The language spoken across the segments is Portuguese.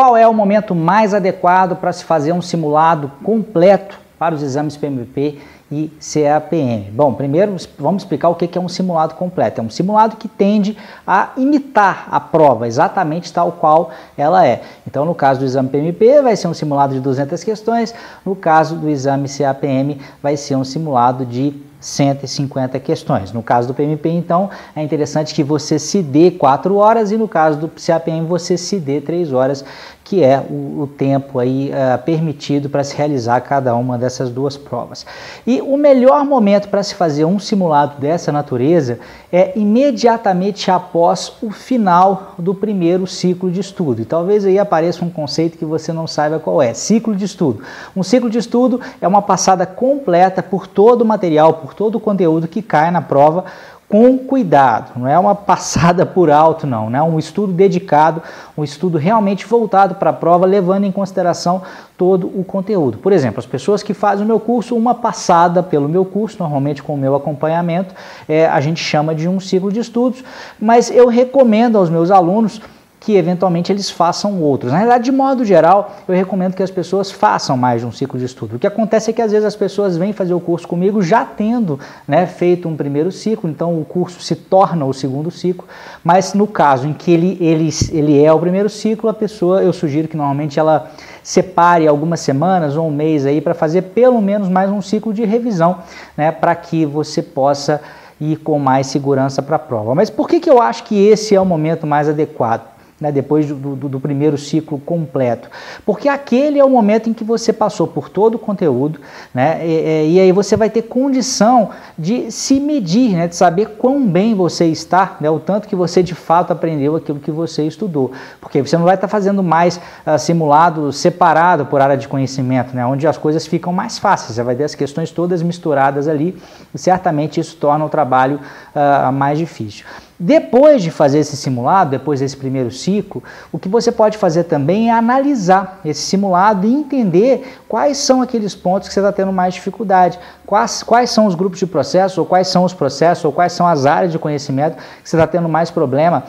qual é o momento mais adequado para se fazer um simulado completo para os exames PMP e CAPM. Bom, primeiro vamos explicar o que é um simulado completo. É um simulado que tende a imitar a prova, exatamente tal qual ela é. Então, no caso do exame PMP, vai ser um simulado de 200 questões, no caso do exame CAPM, vai ser um simulado de 150 questões. No caso do PMP, então, é interessante que você se dê 4 horas e no caso do CAPM você se dê 3 horas, que é o, o tempo aí uh, permitido para se realizar cada uma dessas duas provas. E o melhor momento para se fazer um simulado dessa natureza é imediatamente após o final do primeiro ciclo de estudo. E talvez aí apareça um conceito que você não saiba qual é, ciclo de estudo. Um ciclo de estudo é uma passada completa por todo o material, por todo o conteúdo que cai na prova, com cuidado, não é uma passada por alto, não, né? um estudo dedicado, um estudo realmente voltado para a prova, levando em consideração todo o conteúdo. Por exemplo, as pessoas que fazem o meu curso, uma passada pelo meu curso, normalmente com o meu acompanhamento, é, a gente chama de um ciclo de estudos, mas eu recomendo aos meus alunos que eventualmente eles façam outros. Na realidade, de modo geral, eu recomendo que as pessoas façam mais de um ciclo de estudo. O que acontece é que às vezes as pessoas vêm fazer o curso comigo já tendo né, feito um primeiro ciclo, então o curso se torna o segundo ciclo, mas no caso em que ele, ele, ele é o primeiro ciclo, a pessoa, eu sugiro que normalmente ela separe algumas semanas ou um mês aí para fazer pelo menos mais um ciclo de revisão, né, para que você possa ir com mais segurança para a prova. Mas por que, que eu acho que esse é o momento mais adequado? Né, depois do, do, do, primeiro ciclo completo. Porque aquele é o momento em que você passou por todo o conteúdo, né, e, e aí você vai ter condição de se medir, né, de saber quão bem você está, né, o tanto que você de fato aprendeu aquilo que você estudou. Porque você não vai estar fazendo mais uh, simulado separado por área de conhecimento, né, onde as coisas ficam mais fáceis, você vai ter as questões todas misturadas ali, e certamente isso torna o trabalho uh, mais difícil. Depois de fazer esse simulado, depois desse primeiro ciclo, o que você pode fazer também é analisar esse simulado e entender quais são aqueles pontos que você está tendo mais dificuldade, quais, quais são os grupos de processo, ou quais são os processos, ou quais são as áreas de conhecimento que você está tendo mais problema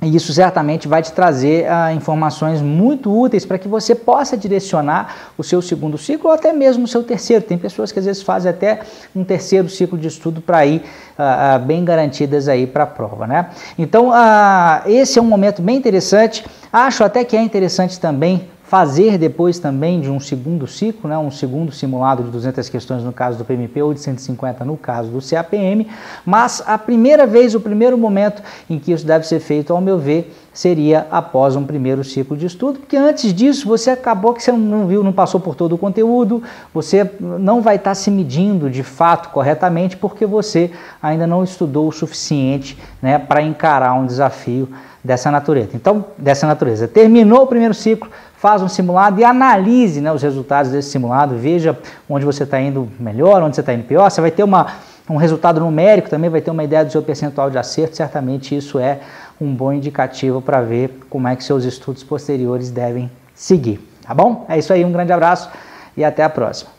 e isso certamente vai te trazer ah, informações muito úteis para que você possa direcionar o seu segundo ciclo ou até mesmo o seu terceiro. Tem pessoas que às vezes fazem até um terceiro ciclo de estudo para ir ah, ah, bem garantidas aí para a prova. Né? Então, esse é um momento bem interessante. Acho até que é interessante também fazer depois também de um segundo ciclo, né, um segundo simulado de 200 questões no caso do PMP ou de 150 no caso do CAPM, mas a primeira vez, o primeiro momento em que isso deve ser feito, ao meu ver, seria após um primeiro ciclo de estudo, porque antes disso você acabou que você não viu, não passou por todo o conteúdo, você não vai estar se medindo de fato corretamente porque você ainda não estudou o suficiente né, para encarar um desafio dessa natureza. Então, dessa natureza. Terminou o primeiro ciclo, faz um simulado e analise né, os resultados desse simulado, veja onde você está indo melhor, onde você está indo pior. Você vai ter uma, um resultado numérico, também vai ter uma ideia do seu percentual de acerto. Certamente isso é um bom indicativo para ver como é que seus estudos posteriores devem seguir. Tá bom? É isso aí, um grande abraço e até a próxima.